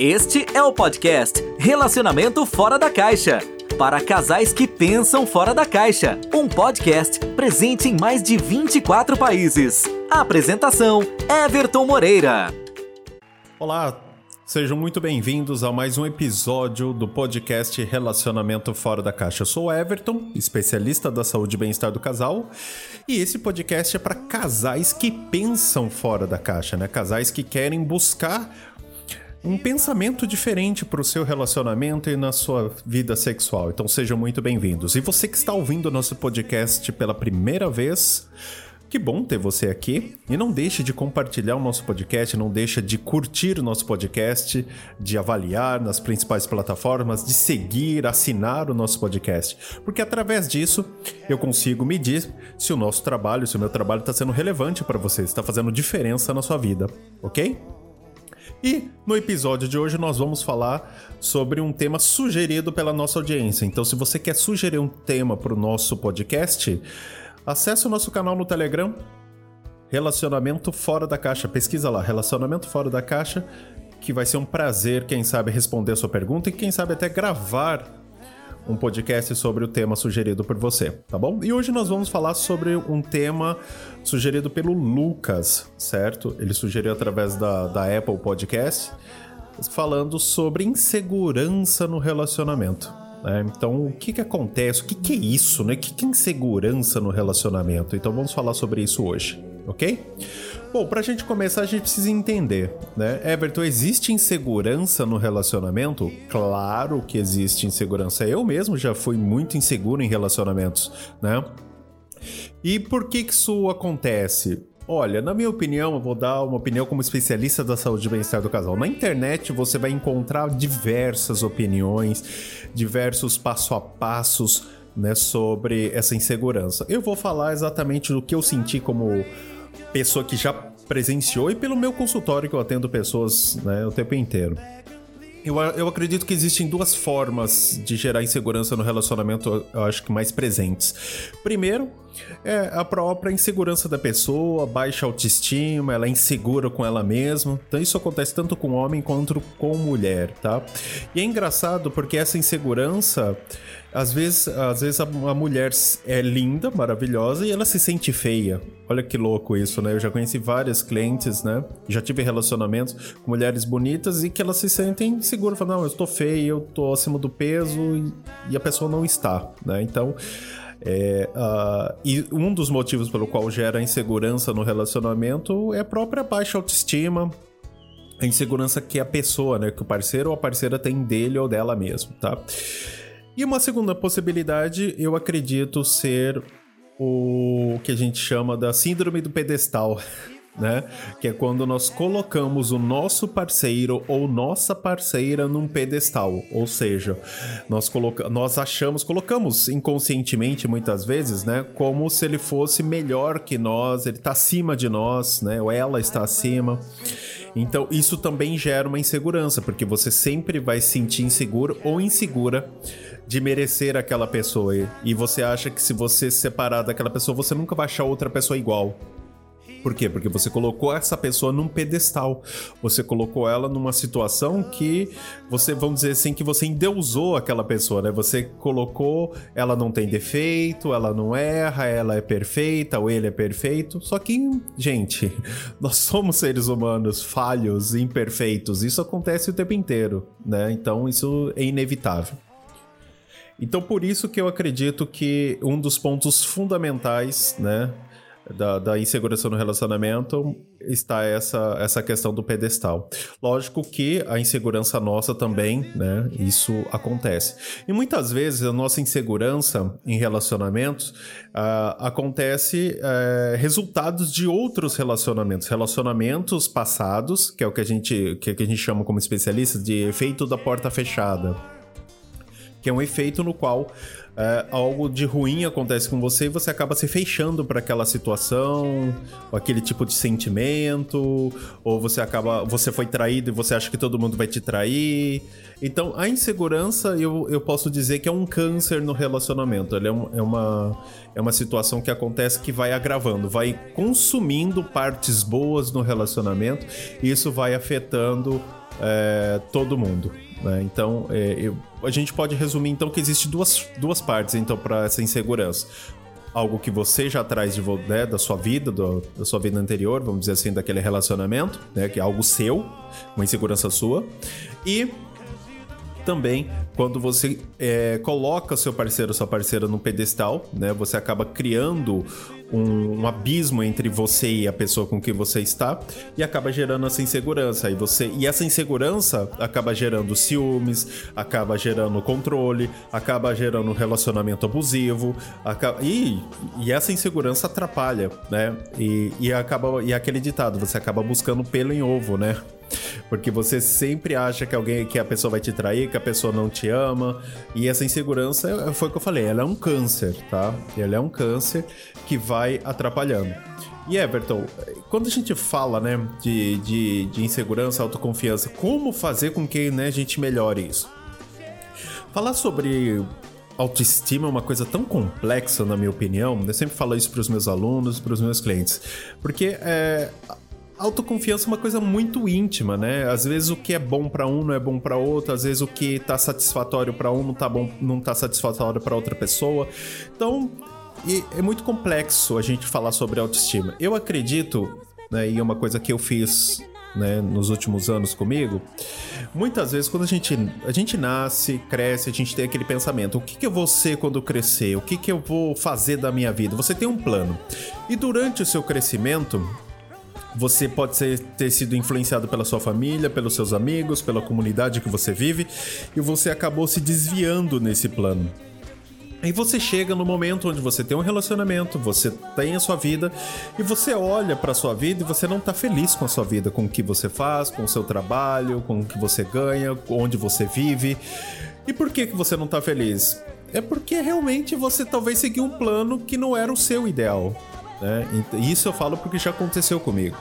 Este é o podcast Relacionamento Fora da Caixa. Para casais que pensam fora da caixa. Um podcast presente em mais de 24 países. apresentação: Everton Moreira. Olá, sejam muito bem-vindos a mais um episódio do podcast Relacionamento Fora da Caixa. Eu sou Everton, especialista da saúde e bem-estar do casal, e esse podcast é para casais que pensam fora da caixa, né? Casais que querem buscar um pensamento diferente para o seu relacionamento e na sua vida sexual. Então sejam muito bem-vindos. E você que está ouvindo nosso podcast pela primeira vez, que bom ter você aqui. E não deixe de compartilhar o nosso podcast, não deixe de curtir o nosso podcast, de avaliar nas principais plataformas, de seguir, assinar o nosso podcast. Porque através disso eu consigo medir se o nosso trabalho, se o meu trabalho está sendo relevante para você, está fazendo diferença na sua vida, ok? E no episódio de hoje nós vamos falar sobre um tema sugerido pela nossa audiência. Então, se você quer sugerir um tema para o nosso podcast, acesse o nosso canal no Telegram, Relacionamento Fora da Caixa. Pesquisa lá, Relacionamento Fora da Caixa, que vai ser um prazer, quem sabe, responder a sua pergunta e quem sabe até gravar um podcast sobre o tema sugerido por você, tá bom? E hoje nós vamos falar sobre um tema sugerido pelo Lucas, certo? Ele sugeriu através da, da Apple Podcast, falando sobre insegurança no relacionamento. Né? Então, o que, que acontece? O que, que é isso? Né? O que, que é insegurança no relacionamento? Então, vamos falar sobre isso hoje, ok? Bom, pra gente começar, a gente precisa entender, né? Everton, existe insegurança no relacionamento? Claro que existe insegurança. Eu mesmo já fui muito inseguro em relacionamentos, né? E por que, que isso acontece? Olha, na minha opinião, eu vou dar uma opinião como especialista da saúde e bem-estar do casal. Na internet você vai encontrar diversas opiniões, diversos passo a passos né, sobre essa insegurança. Eu vou falar exatamente do que eu senti como pessoa que já presenciou e pelo meu consultório que eu atendo pessoas né, o tempo inteiro. Eu, eu acredito que existem duas formas de gerar insegurança no relacionamento, eu acho que mais presentes. Primeiro, é a própria insegurança da pessoa, baixa autoestima, ela é insegura com ela mesma. Então isso acontece tanto com homem quanto com mulher, tá? E é engraçado porque essa insegurança às vezes, às vezes a, a, mulher é linda, maravilhosa e ela se sente feia. Olha que louco isso, né? Eu já conheci várias clientes, né? Já tive relacionamentos com mulheres bonitas e que elas se sentem seguras. Falam, não, eu estou feia, eu estou acima do peso e, e, a pessoa não está, né? Então, é, uh, e um dos motivos pelo qual gera insegurança no relacionamento é a própria baixa autoestima, a insegurança que a pessoa, né? Que o parceiro ou a parceira tem dele ou dela mesmo, tá? E uma segunda possibilidade, eu acredito ser o que a gente chama da síndrome do pedestal. Né? Que é quando nós colocamos o nosso parceiro ou nossa parceira num pedestal. Ou seja, nós, coloca nós achamos, colocamos inconscientemente muitas vezes, né? Como se ele fosse melhor que nós, ele está acima de nós, né? Ou ela está acima. Então, isso também gera uma insegurança, porque você sempre vai se sentir inseguro ou insegura de merecer aquela pessoa. E você acha que se você se separar daquela pessoa, você nunca vai achar outra pessoa igual. Por quê? Porque você colocou essa pessoa num pedestal. Você colocou ela numa situação que você, vamos dizer assim, que você endeusou aquela pessoa, né? Você colocou, ela não tem defeito, ela não erra, ela é perfeita, ou ele é perfeito. Só que, gente, nós somos seres humanos falhos, imperfeitos. Isso acontece o tempo inteiro, né? Então isso é inevitável. Então, por isso que eu acredito que um dos pontos fundamentais, né, da, da, insegurança no relacionamento está essa, essa questão do pedestal. Lógico que a insegurança nossa também, né? Isso acontece. E muitas vezes a nossa insegurança em relacionamentos uh, acontece uh, resultados de outros relacionamentos, relacionamentos passados, que é o que a gente, que, que a gente chama como especialistas de efeito da porta fechada que é um efeito no qual é, algo de ruim acontece com você e você acaba se fechando para aquela situação, aquele tipo de sentimento, ou você acaba, você foi traído e você acha que todo mundo vai te trair. Então, a insegurança, eu, eu posso dizer que é um câncer no relacionamento. É, um, é, uma, é uma situação que acontece que vai agravando, vai consumindo partes boas no relacionamento, e isso vai afetando é, todo mundo. Né? Então, é, eu, a gente pode resumir então que existe duas, duas partes então para essa insegurança algo que você já traz de, né, da sua vida, do, da sua vida anterior, vamos dizer assim, daquele relacionamento, né, que é algo seu, uma insegurança sua, e também quando você é, coloca seu parceiro sua parceira no pedestal, né? Você acaba criando um, um, abismo entre você e a pessoa com que você está e acaba gerando essa insegurança. E, você, e essa insegurança acaba gerando ciúmes, acaba gerando controle, acaba gerando relacionamento abusivo. Acaba, e, e essa insegurança atrapalha, né? E, e acaba e aquele ditado, você acaba buscando pelo em ovo, né? Porque você sempre acha que alguém, que a pessoa vai te trair, que a pessoa não te ama. E essa insegurança, foi o que eu falei, ela é um câncer, tá? Ela é um câncer que vai atrapalhando. E Everton, quando a gente fala né, de, de, de insegurança, autoconfiança, como fazer com que né, a gente melhore isso? Falar sobre autoestima é uma coisa tão complexa, na minha opinião. Eu sempre falo isso para os meus alunos, para os meus clientes, porque é, autoconfiança é uma coisa muito íntima, né? Às vezes o que é bom para um não é bom para outro, às vezes o que tá satisfatório para um não tá bom, não tá satisfatório para outra pessoa. Então, é muito complexo a gente falar sobre autoestima. Eu acredito, né, e é uma coisa que eu fiz né, nos últimos anos comigo, muitas vezes quando a gente, a gente nasce, cresce, a gente tem aquele pensamento: o que, que eu vou ser quando crescer? O que, que eu vou fazer da minha vida? Você tem um plano. E durante o seu crescimento, você pode ser, ter sido influenciado pela sua família, pelos seus amigos, pela comunidade que você vive, e você acabou se desviando nesse plano. Aí você chega no momento onde você tem um relacionamento, você tem a sua vida e você olha para sua vida e você não tá feliz com a sua vida, com o que você faz, com o seu trabalho, com o que você ganha, onde você vive. E por que que você não tá feliz? É porque realmente você talvez seguiu um plano que não era o seu ideal. Né? Isso eu falo porque já aconteceu comigo.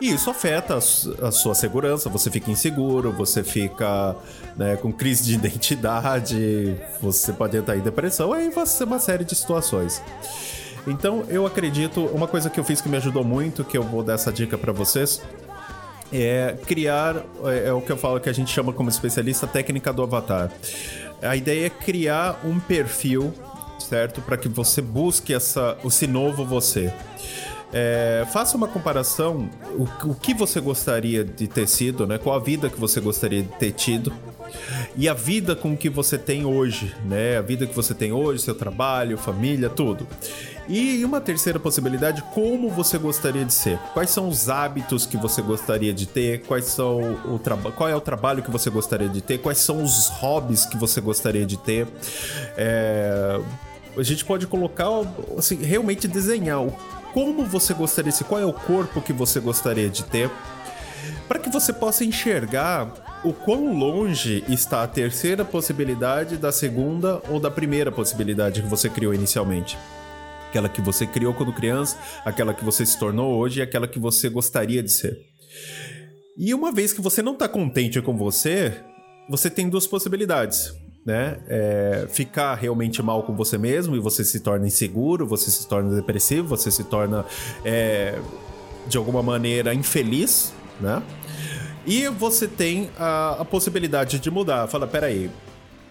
E isso afeta a sua segurança, você fica inseguro, você fica né, com crise de identidade, você pode entrar em depressão, aí ser uma série de situações. Então eu acredito, uma coisa que eu fiz que me ajudou muito, que eu vou dar essa dica para vocês, é criar, é, é o que eu falo que a gente chama como especialista técnica do avatar. A ideia é criar um perfil certo? Para que você busque essa, esse novo você. É, faça uma comparação, o, o, que você gostaria de ter sido, né? Qual a vida que você gostaria de ter tido e a vida com que você tem hoje, né? A vida que você tem hoje, seu trabalho, família, tudo. E uma terceira possibilidade, como você gostaria de ser? Quais são os hábitos que você gostaria de ter? Quais são o qual é o trabalho que você gostaria de ter? Quais são os hobbies que você gostaria de ter? É a gente pode colocar, assim, realmente desenhar o, como você gostaria ser, qual é o corpo que você gostaria de ter, para que você possa enxergar o quão longe está a terceira possibilidade da segunda ou da primeira possibilidade que você criou inicialmente. Aquela que você criou quando criança, aquela que você se tornou hoje e aquela que você gostaria de ser. E uma vez que você não está contente com você, você tem duas possibilidades né? É, ficar realmente mal com você mesmo e você se torna inseguro, você se torna depressivo, você se torna é, de alguma maneira infeliz, né? E você tem a, a possibilidade de mudar. Fala, peraí,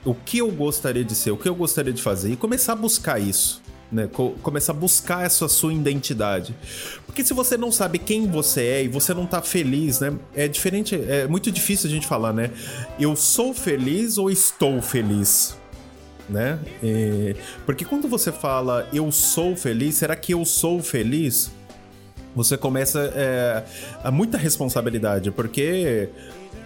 o que eu gostaria de ser, o que eu gostaria de fazer e começar a buscar isso né? Co começar a buscar essa sua identidade. Porque se você não sabe quem você é e você não tá feliz, né? É diferente, é muito difícil a gente falar, né? Eu sou feliz ou estou feliz? Né? E, porque quando você fala eu sou feliz, será que eu sou feliz? Você começa é, a muita responsabilidade, porque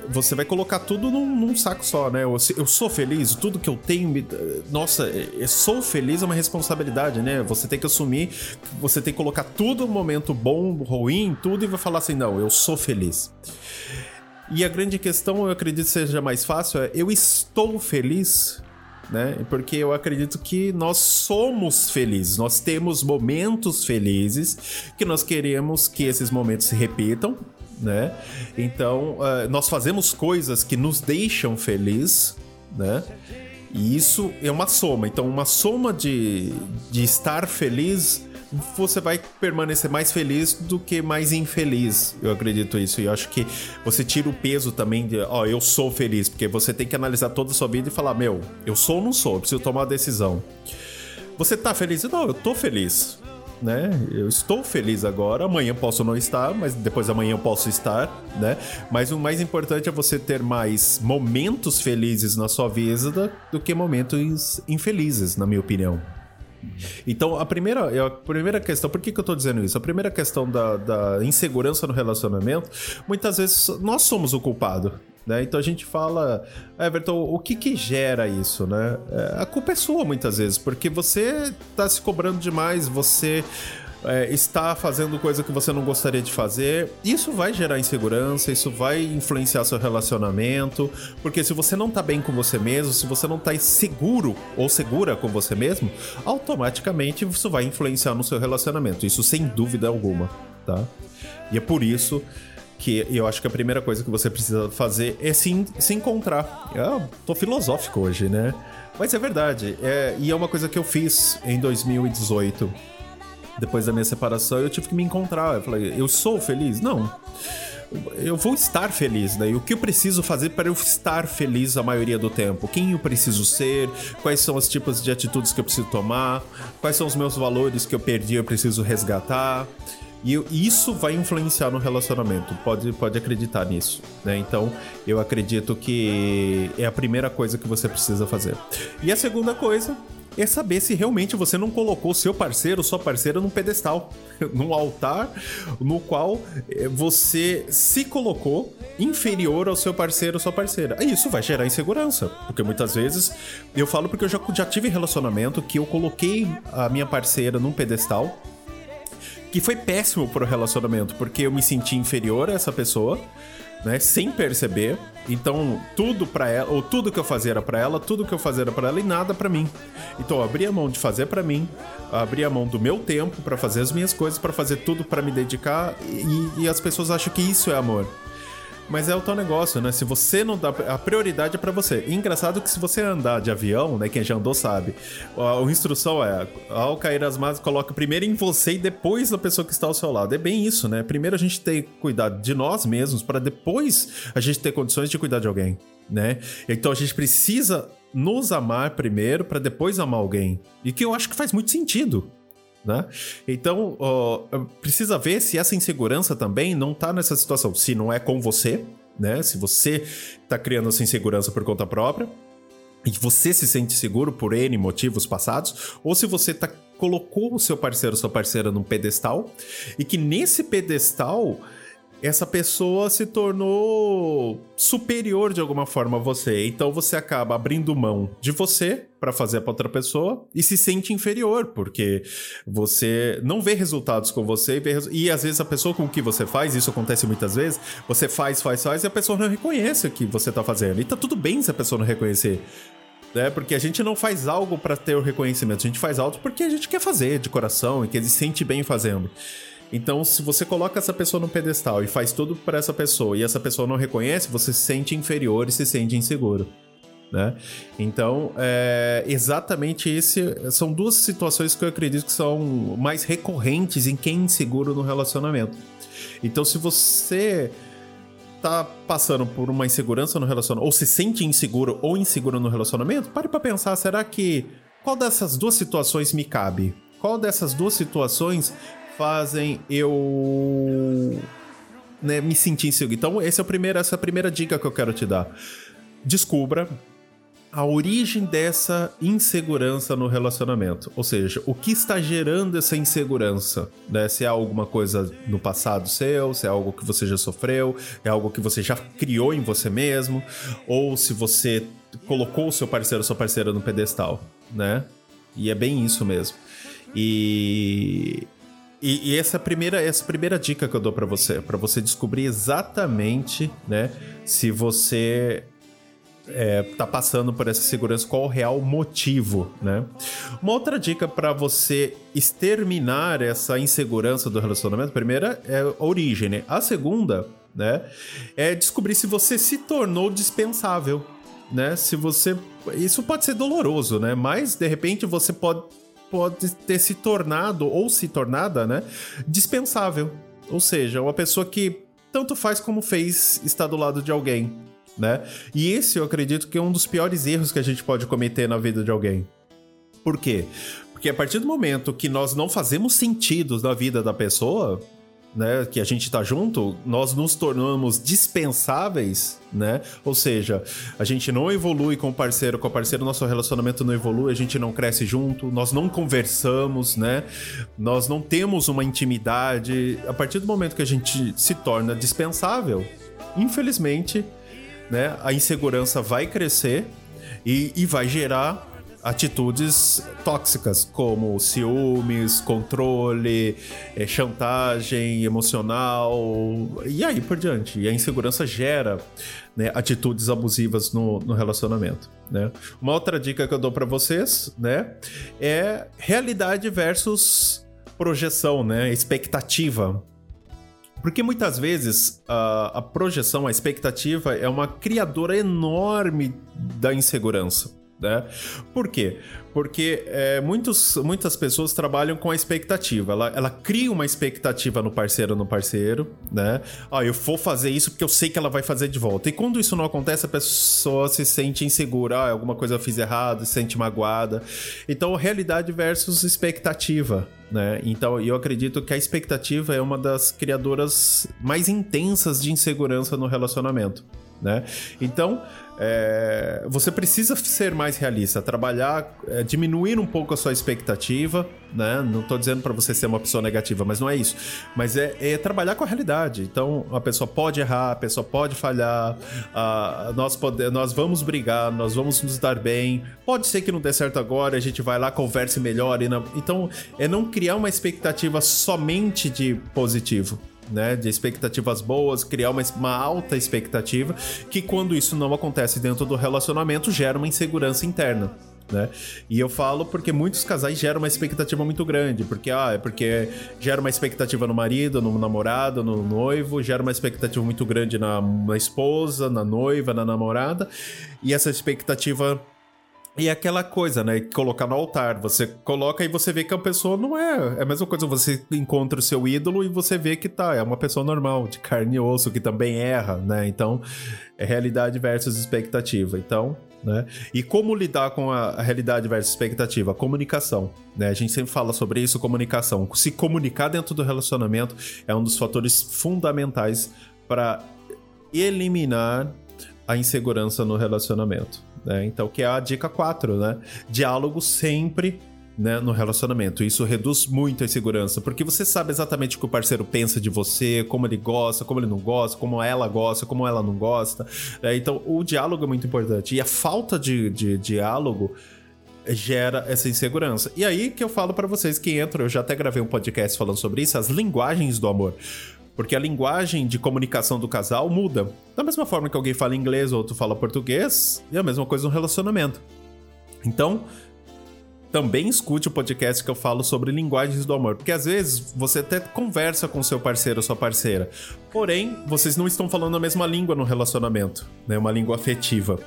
você vai colocar tudo num, num, saco só, né? Eu, eu, sou feliz, tudo que eu tenho. Me... Nossa, eu sou feliz é uma responsabilidade, né? Você tem que assumir, você tem que colocar tudo no momento bom, ruim, tudo, e vai falar assim: não, eu sou feliz. E a grande questão, eu acredito seja mais fácil, é eu estou feliz. Né? Porque eu acredito que nós somos felizes, nós temos momentos felizes que nós queremos que esses momentos se repitam, né? Então, uh, nós fazemos coisas que nos deixam felizes, né? E isso é uma soma. Então, uma soma de, de estar feliz você vai permanecer mais feliz do que mais infeliz. Eu acredito isso. E acho que você tira o peso também de, ó, oh, eu sou feliz, porque você tem que analisar toda a sua vida e falar, meu, eu sou ou não sou, eu preciso tomar uma decisão. Você tá feliz? Não, eu tô feliz. Né? Eu estou feliz agora, amanhã posso não estar, mas depois amanhã eu posso estar, né? Mas o mais importante é você ter mais momentos felizes na sua vida do que momentos infelizes, na minha opinião. Então, a primeira, a primeira questão, por que, que eu tô dizendo isso? A primeira questão da, da insegurança no relacionamento, muitas vezes nós somos o culpado. Né? Então a gente fala, Everton, o que que gera isso, né? É, a culpa é sua muitas vezes, porque você tá se cobrando demais, você é, está fazendo coisa que você não gostaria de fazer, isso vai gerar insegurança, isso vai influenciar seu relacionamento, porque se você não está bem com você mesmo, se você não está seguro ou segura com você mesmo, automaticamente isso vai influenciar no seu relacionamento, isso sem dúvida alguma, tá? E é por isso que eu acho que a primeira coisa que você precisa fazer é se, se encontrar. Eu tô filosófico hoje, né? Mas é verdade, é, e é uma coisa que eu fiz em 2018 depois da minha separação, eu tive que me encontrar. Eu falei, eu sou feliz? Não. Eu vou estar feliz, né? E o que eu preciso fazer para eu estar feliz a maioria do tempo? Quem eu preciso ser? Quais são os tipos de atitudes que eu preciso tomar? Quais são os meus valores que eu perdi e eu preciso resgatar? E isso vai influenciar no relacionamento, pode, pode acreditar nisso, né? Então, eu acredito que é a primeira coisa que você precisa fazer. E a segunda coisa é saber se realmente você não colocou seu parceiro sua parceira num pedestal, num altar no qual eh, você se colocou inferior ao seu parceiro ou sua parceira. E isso vai gerar insegurança, porque muitas vezes eu falo porque eu já, já tive relacionamento que eu coloquei a minha parceira num pedestal que foi péssimo pro relacionamento, porque eu me senti inferior a essa pessoa né? Sem perceber. Então, tudo para ela, ou tudo que eu fazia era para ela, tudo que eu fazia era para ela e nada para mim. Então, eu abri a mão de fazer para mim, abri a mão do meu tempo para fazer as minhas coisas, para fazer tudo para me dedicar e, e as pessoas acham que isso é amor. Mas é o teu negócio, né? Se você não dá. A prioridade é para você. E engraçado que se você andar de avião, né? Quem já andou sabe. A, a instrução é: ao cair as máscaras, coloca primeiro em você e depois na pessoa que está ao seu lado. É bem isso, né? Primeiro a gente tem que cuidar de nós mesmos para depois a gente ter condições de cuidar de alguém, né? Então a gente precisa nos amar primeiro para depois amar alguém. E que eu acho que faz muito sentido. Né? Então, precisa ver se essa insegurança também não tá nessa situação. Se não é com você, né? Se você tá criando essa insegurança por conta própria e você se sente seguro por N motivos passados, ou se você tá, colocou o seu parceiro, sua parceira num pedestal e que nesse pedestal essa pessoa se tornou superior de alguma forma a você. Então você acaba abrindo mão de você para fazer para outra pessoa e se sente inferior, porque você não vê resultados com você e, vê, e às vezes a pessoa com que você faz, isso acontece muitas vezes, você faz, faz, faz e a pessoa não reconhece o que você tá fazendo. E tá tudo bem se a pessoa não reconhecer. né? porque a gente não faz algo para ter o reconhecimento, a gente faz algo porque a gente quer fazer de coração e que ele se sente bem fazendo. Então, se você coloca essa pessoa no pedestal e faz tudo para essa pessoa e essa pessoa não reconhece, você se sente inferior e se sente inseguro. Né? Então, é, exatamente esse são duas situações que eu acredito que são mais recorrentes em quem é inseguro no relacionamento. Então, se você tá passando por uma insegurança no relacionamento, ou se sente inseguro ou inseguro no relacionamento, pare para pensar, será que qual dessas duas situações me cabe? Qual dessas duas situações fazem eu né, me sentir inseguro. Então, esse é o primeiro, essa é a primeira dica que eu quero te dar. Descubra a origem dessa insegurança no relacionamento. Ou seja, o que está gerando essa insegurança? Né? Se é alguma coisa no passado seu, se é algo que você já sofreu, é algo que você já criou em você mesmo, ou se você colocou o seu parceiro ou sua parceira no pedestal, né? E é bem isso mesmo. E e, e, essa primeira essa primeira dica que eu dou para você, para você descobrir exatamente, né, se você é, tá passando por essa segurança, qual o real motivo, né? Uma outra dica para você exterminar essa insegurança do relacionamento, a primeira é a origem, né? A segunda, né, é descobrir se você se tornou dispensável, né? Se você isso pode ser doloroso, né? Mas de repente você pode pode ter se tornado ou se tornada, né, dispensável. Ou seja, uma pessoa que tanto faz como fez estar do lado de alguém, né? E esse eu acredito que é um dos piores erros que a gente pode cometer na vida de alguém. Por quê? Porque a partir do momento que nós não fazemos sentido na vida da pessoa, né, que a gente tá junto, nós nos tornamos dispensáveis, né? Ou seja, a gente não evolui com o parceiro, com o parceiro nosso relacionamento não evolui, a gente não cresce junto, nós não conversamos, né? Nós não temos uma intimidade. A partir do momento que a gente se torna dispensável, infelizmente, né, a insegurança vai crescer e, e vai gerar atitudes tóxicas, como ciúmes, controle, é, chantagem emocional e aí por diante. E a insegurança gera né, atitudes abusivas no, no relacionamento. Né? Uma outra dica que eu dou para vocês né, é realidade versus projeção, né, expectativa. Porque muitas vezes a, a, projeção, a expectativa é uma criadora enorme da insegurança né? Por quê? Porque é, muitos, muitas pessoas trabalham com a expectativa. Ela, ela cria uma expectativa no parceiro no parceiro, né? Ah, eu vou fazer isso porque eu sei que ela vai fazer de volta. E quando isso não acontece, a pessoa se sente insegura. Ah, alguma coisa eu fiz errado, se sente magoada. Então, realidade versus expectativa, né? Então, eu acredito que a expectativa é uma das criadoras mais intensas de insegurança no relacionamento. Né? Então, é, você precisa ser mais realista, trabalhar, é, diminuir um pouco a sua expectativa, né? Não estou dizendo para você ser uma pessoa negativa, mas não é isso. Mas é, é, trabalhar com a realidade. Então, a pessoa pode errar, a pessoa pode falhar, nós, pode, nós vamos brigar, nós vamos nos dar bem. Pode ser que não dê certo agora, a gente vai lá, converse melhor. Não... Então, é não criar uma expectativa somente de positivo né, de expectativas boas, criar uma, uma alta expectativa, que quando isso não acontece dentro do relacionamento, gera uma insegurança interna. Né? E eu falo porque muitos casais geram uma expectativa muito grande, porque ah, é porque gera uma expectativa no marido, no namorado, no noivo, gera uma expectativa muito grande na, na esposa, na noiva, na namorada, e essa expectativa e é aquela coisa, né? Colocar no altar. Você coloca e você vê que a pessoa não é. É a mesma coisa, você encontra o seu ídolo e você vê que tá, é uma pessoa normal, de carne e osso, que também erra, né? Então, é realidade versus expectativa. Então, né? E como lidar com a, realidade versus expectativa? Comunicação, né? A gente sempre fala sobre isso, comunicação. Se comunicar dentro do relacionamento é um dos fatores fundamentais para eliminar a insegurança no relacionamento. Né? Então, que é a dica 4, né? Diálogo sempre né, no relacionamento. Isso reduz muito a insegurança, porque você sabe exatamente o que o parceiro pensa de você, como ele gosta, como ele não gosta, como ela gosta, como ela não gosta. Né? Então, o diálogo é muito importante. E a falta de, de diálogo gera essa insegurança. E aí que eu falo para vocês que entram, eu já até gravei um podcast falando sobre isso, as linguagens do amor. Porque a linguagem de comunicação do casal muda. Da mesma forma que alguém fala inglês ou outro fala português, é a mesma coisa no relacionamento. Então, também escute o podcast que eu falo sobre linguagens do amor, porque às vezes você até conversa com seu parceiro ou sua parceira, porém vocês não estão falando a mesma língua no relacionamento, né? Uma língua afetiva,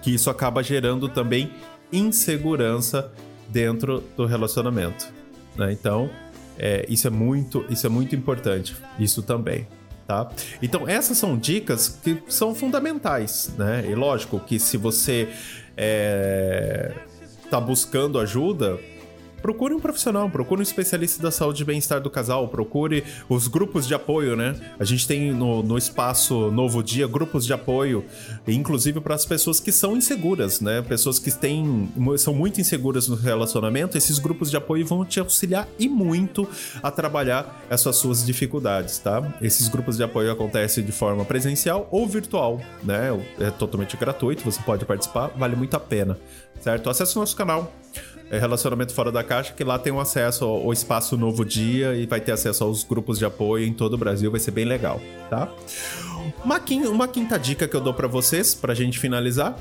que isso acaba gerando também insegurança dentro do relacionamento, né? Então é, isso é muito, isso é muito importante. Isso também. Tá? Então essas são dicas que são fundamentais, né? E lógico que se você é, tá buscando ajuda, procure um profissional, procure um especialista da saúde e bem-estar do casal, procure os grupos de apoio, né? A gente tem no, no espaço Novo Dia grupos de apoio, inclusive para as pessoas que são inseguras, né? Pessoas que têm, são muito inseguras no relacionamento, esses grupos de apoio vão te auxiliar e muito a trabalhar essas suas dificuldades, tá? Esses grupos de apoio acontecem de forma presencial ou virtual, né? É totalmente gratuito, você pode participar, vale muito a pena, certo? Acesse o nosso canal Relacionamento Fora da Caixa, que lá tem um acesso ao espaço Novo Dia e vai ter acesso aos grupos de apoio em todo o Brasil, vai ser bem legal, tá? Uma quinta, uma quinta dica que eu dou para vocês, pra gente finalizar,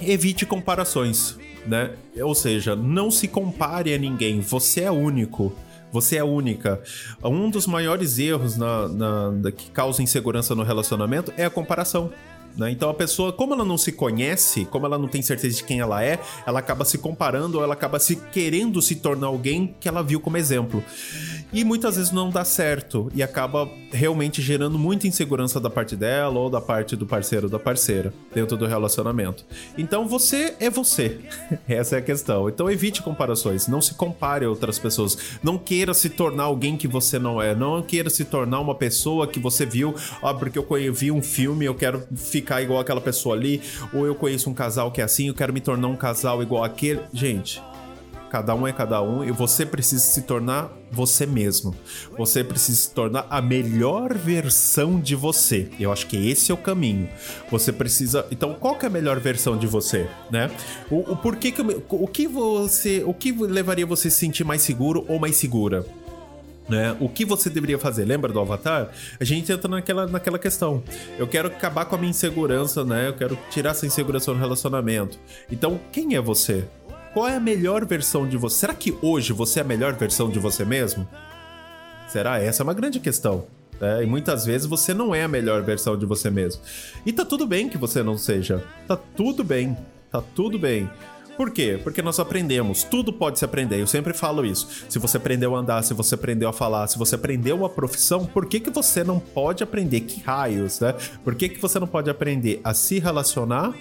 evite comparações, né? Ou seja, não se compare a ninguém, você é único. Você é única. Um dos maiores erros na, na, que causa insegurança no relacionamento é a comparação. Né? Então a pessoa, como ela não se conhece, como ela não tem certeza de quem ela é, ela acaba se comparando ou ela acaba se querendo se tornar alguém que ela viu como exemplo. E muitas vezes não dá certo e acaba realmente gerando muita insegurança da parte dela ou da parte do parceiro ou da parceira dentro do relacionamento. Então você é você. Essa é a questão. Então evite comparações, não se compare a outras pessoas. Não queira se tornar alguém que você não é. Não queira se tornar uma pessoa que você viu, ah, porque eu vi um filme, eu quero ficar igual aquela pessoa ali, ou eu conheço um casal que é assim, eu quero me tornar um casal igual aquele. Gente, Cada um é cada um e você precisa se tornar você mesmo. Você precisa se tornar a melhor versão de você. Eu acho que esse é o caminho. Você precisa. Então, qual que é a melhor versão de você, né? O, o porquê que o que você, o que levaria você a se sentir mais seguro ou mais segura? Né? O que você deveria fazer? Lembra do Avatar? A gente entra naquela, naquela questão. Eu quero acabar com a minha insegurança, né? Eu quero tirar essa insegurança no relacionamento. Então, quem é você? Qual é a melhor versão de você? Será que hoje você é a melhor versão de você mesmo? Será? Essa é uma grande questão. É, e muitas vezes você não é a melhor versão de você mesmo. E tá tudo bem que você não seja. Tá tudo bem. Tá tudo bem. Por quê? Porque nós aprendemos, tudo pode se aprender. Eu sempre falo isso. Se você aprendeu a andar, se você aprendeu a falar, se você aprendeu uma profissão, por que, que você não pode aprender? Que raios, né? Por que, que você não pode aprender a se relacionar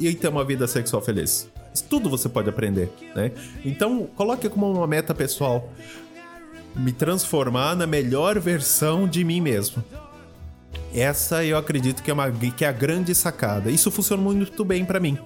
e ter uma vida sexual feliz? tudo você pode aprender, né? Então, coloque como uma meta pessoal me transformar na melhor versão de mim mesmo. Essa eu acredito que é, uma, que é a grande sacada. Isso funciona muito bem para mim.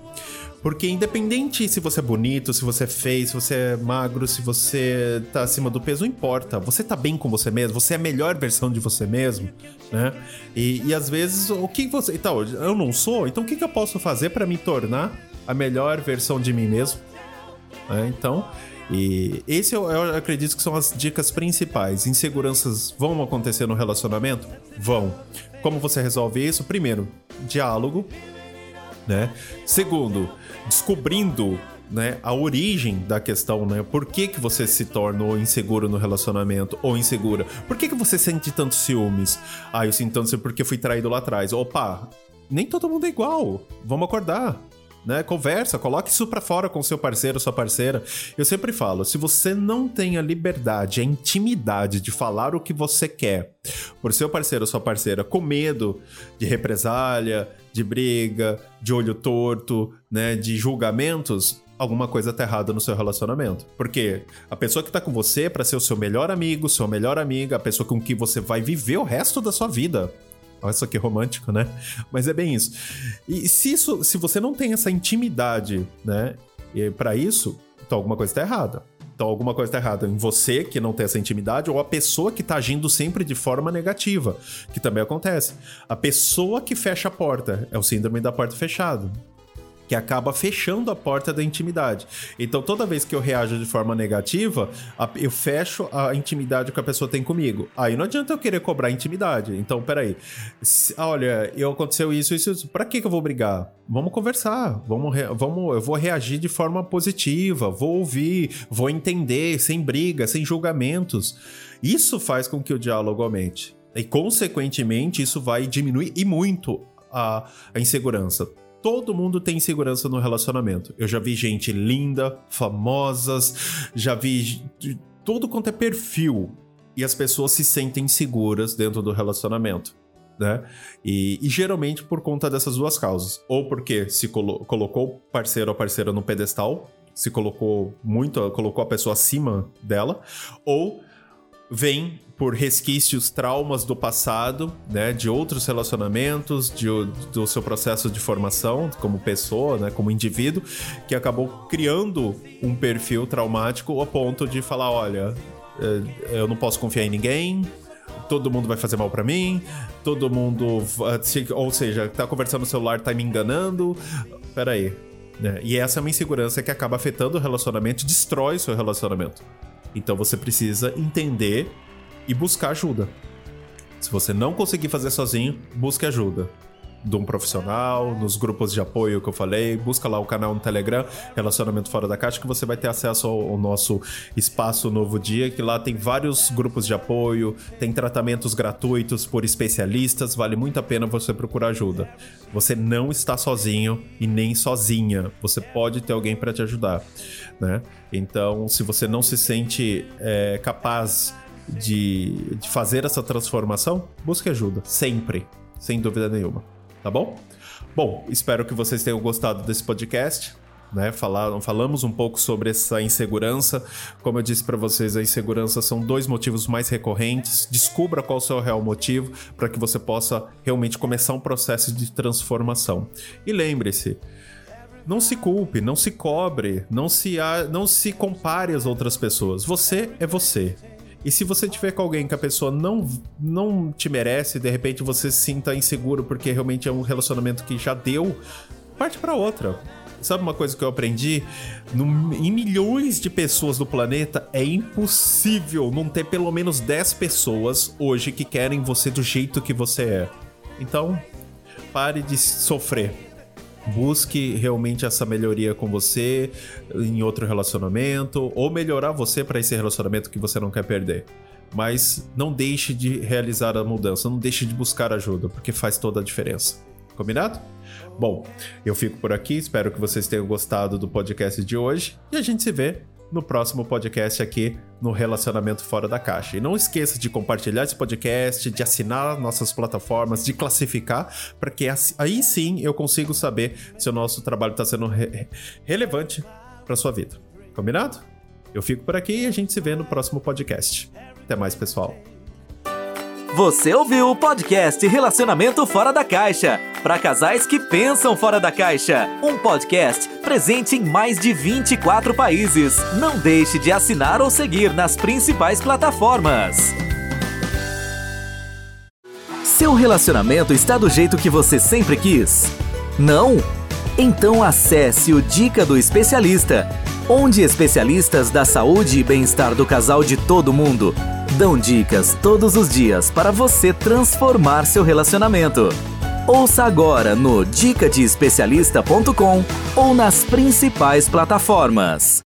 Porque independente se você é bonito, se você é feio, se você é magro, se você tá acima do peso, não importa. Você tá bem com você mesmo, você é a melhor versão de você mesmo, né? E, e às vezes, o que você. Então, eu não sou, então o que, que eu posso fazer para me tornar a melhor versão de mim mesmo. É, então, e esse eu, eu, acredito que são as dicas principais. Inseguranças vão acontecer no relacionamento? Vão. Como você resolve isso? Primeiro, diálogo, né? Segundo, descobrindo né, a origem da questão, né? Por que, que você se torna inseguro no relacionamento ou insegura? Por que, que você sente tantos ciúmes? Ah, eu sinto tanto ciúmes porque fui traído lá atrás. Opa, nem todo mundo é igual. Vamos acordar né? Conversa, coloque isso para fora com seu parceiro, sua parceira. Eu sempre falo, se você não tem a liberdade, a intimidade de falar o que você quer por seu parceiro ou sua parceira, com medo de represália, de briga, de olho torto, né, de julgamentos, alguma coisa tá errada no seu relacionamento. Porque a pessoa que tá com você é para ser o seu melhor amigo, sua melhor amiga, a pessoa com quem você vai viver o resto da sua vida. Olha só que romântico, né? Mas é bem isso. E se isso, se você não tem essa intimidade, né, para isso, então alguma coisa está errada. Então alguma coisa está errada em você que não tem essa intimidade ou a pessoa que está agindo sempre de forma negativa, que também acontece. A pessoa que fecha a porta é o síndrome da porta fechada que acaba fechando a porta da intimidade. Então, toda vez que eu reajo de forma negativa, eu fecho a intimidade que a pessoa tem comigo. Aí não adianta eu querer cobrar intimidade. Então, peraí. Se, olha, eu aconteceu isso, isso, isso. Pra que, que eu vou brigar? Vamos conversar. Vamos, vamos, eu vou reagir de forma positiva. Vou ouvir, vou entender, sem briga, sem julgamentos. Isso faz com que o diálogo aumente. E, consequentemente, isso vai diminuir e muito a, a insegurança todo mundo tem insegurança no relacionamento. Eu já vi gente linda, famosas, já vi tudo quanto é perfil. E as pessoas se sentem seguras dentro do relacionamento. Né? E, e, geralmente por conta dessas duas causas. Ou porque se colo colocou parceiro ou parceira no pedestal, se colocou muito, colocou a pessoa acima dela, ou vem por resquícios, traumas do passado, né, de outros relacionamentos, de, do seu processo de formação como pessoa, né, como indivíduo, que acabou criando um perfil traumático a ponto de falar, olha, é, eu não posso confiar em ninguém, todo mundo vai fazer mal para mim, todo mundo, ou seja, tá conversando no celular, tá me enganando. Peraí. Né? E essa é uma insegurança que acaba afetando o relacionamento destrói seu relacionamento. Então você precisa entender e buscar ajuda. Se você não conseguir fazer sozinho, busque ajuda. De um profissional, nos grupos de apoio que eu falei. Busca lá o canal no Telegram, Relacionamento Fora da Caixa, que você vai ter acesso ao, ao nosso espaço Novo Dia, que lá tem vários grupos de apoio, tem tratamentos gratuitos por especialistas, vale muito a pena você procurar ajuda. Você não está sozinho e nem sozinha. Você pode ter alguém para te ajudar, né? Então, se você não se sente é, capaz de, de fazer essa transformação, busque ajuda, sempre, sem dúvida nenhuma, tá bom? Bom, espero que vocês tenham gostado desse podcast. Né, falaram, falamos um pouco sobre essa insegurança. Como eu disse para vocês, a insegurança são dois motivos mais recorrentes. Descubra qual é o seu real motivo para que você possa realmente começar um processo de transformação. E lembre-se, não se culpe, não se cobre, não se, não se compare às outras pessoas. Você é você. E se você tiver com alguém que a pessoa não, não te merece, de repente você se sinta inseguro porque realmente é um relacionamento que já deu, parte para outra. Sabe uma coisa que eu aprendi? No, em milhões de pessoas do planeta, é impossível não ter pelo menos 10 pessoas hoje que querem você do jeito que você é. Então, pare de sofrer busque realmente essa melhoria com você em outro relacionamento ou melhorar você para esse relacionamento que você não quer perder. Mas não deixe de realizar a mudança, não deixe de buscar ajuda, porque faz toda a diferença. Combinado? Bom, eu fico por aqui, espero que vocês tenham gostado do podcast de hoje e a gente se vê no próximo podcast aqui no Relacionamento Fora da Caixa. E não esqueça de compartilhar esse podcast, de assinar nossas plataformas, de classificar, para que aí sim eu consigo saber se o nosso trabalho está sendo re relevante para sua vida. Combinado? Eu fico por aqui e a gente se vê no próximo podcast. Até mais, pessoal. Você ouviu o podcast Relacionamento Fora da Caixa para casais que pensam fora da caixa. Um podcast presente em mais de 24 países. Não deixe de assinar ou seguir nas principais plataformas. Seu relacionamento está do jeito que você sempre quis? Não? Então acesse o Dica do Especialista, onde especialistas da saúde e bem-estar do casal de todo mundo dão dicas todos os dias para você transformar seu relacionamento. Ouça agora no dicadeespecialista.com ou nas principais plataformas.